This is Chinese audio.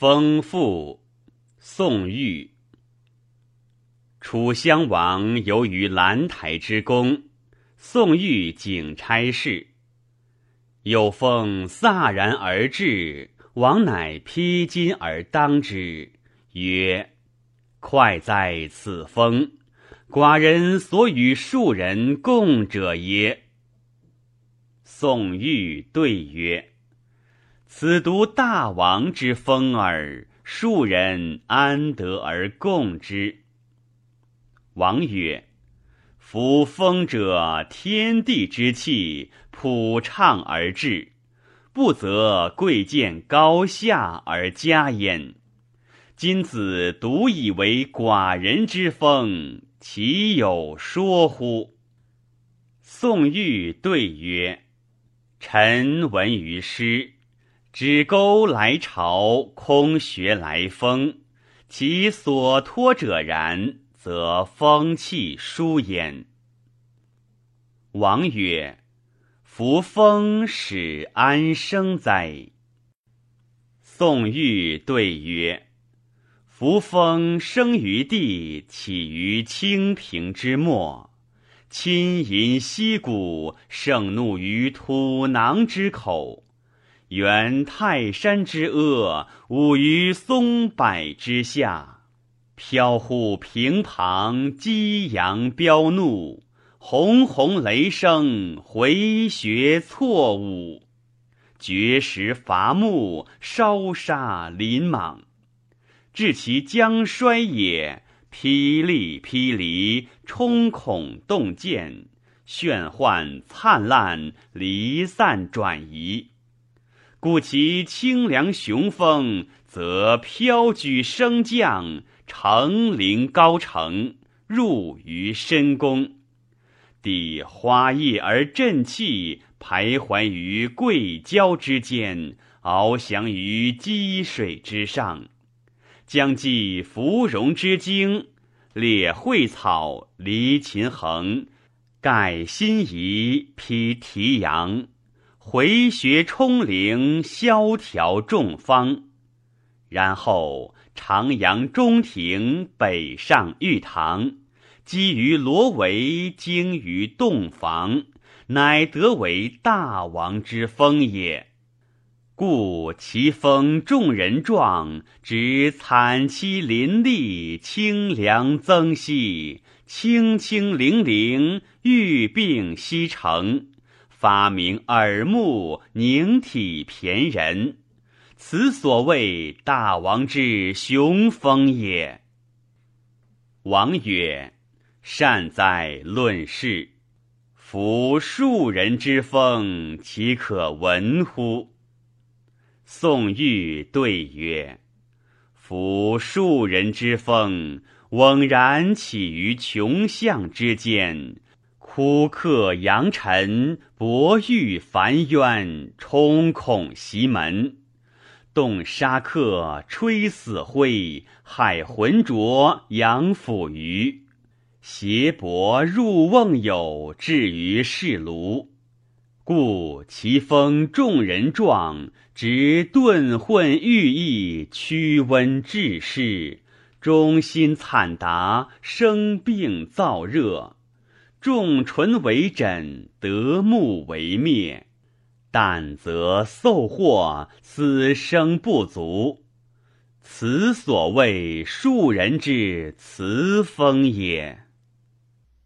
丰富，宋玉。楚襄王游于兰台之宫，宋玉景差事。有风飒然而至，王乃披巾而当之，曰：“快哉此风！寡人所与庶人共者也。”宋玉对曰：“此独大王之风耳，庶人安得而共之？”王曰：“夫风者，天地之气，普畅而至，不则贵贱高下而加焉。今子独以为寡人之风，其有说乎？”宋玉对曰：“臣闻于诗，指钩来朝，空穴来风，其所托者然。”则风气疏焉。王曰：“夫风使安生哉？”宋玉对曰：“夫风生于地，起于清平之末，亲淫溪谷，盛怒于土囊之口，原泰山之阿，舞于松柏之下。”飘忽平旁，激扬飙怒，轰轰雷声，回旋错误，绝石伐木，烧杀林莽，至其将衰也。霹雳霹雳，冲孔洞见，炫幻灿烂，离散转移。故其清凉雄风，则飘举升降。成陵高城，入于深宫，地花叶而振气，徘徊于桂交之间，翱翔于积水之上，将寄芙蓉之精，列蕙草，离秦衡，盖辛夷，披提阳，回穴冲陵，萧条众方，然后。长阳中庭，北上玉堂，积于罗帷，精于洞房，乃得为大王之风也。故其风众人壮，执惨凄林立，清凉增息，清清灵灵，玉并西成，发明耳目，凝体骈人。此所谓大王之雄风也。王曰：“善哉论事！夫庶人之风，岂可闻乎？”宋玉对曰：“夫庶人之风，枉然起于穷巷之间，枯客扬尘，薄玉烦冤，冲孔袭门。”动沙客，吹死灰，海浑浊，扬腐鱼，胁伯入瓮友，至于室庐。故其风众人壮，执顿混欲意，驱温治湿，中心惨达，生病燥热，众唇为枕，得目为灭。但则受祸，死生不足。此所谓庶人之辞风也。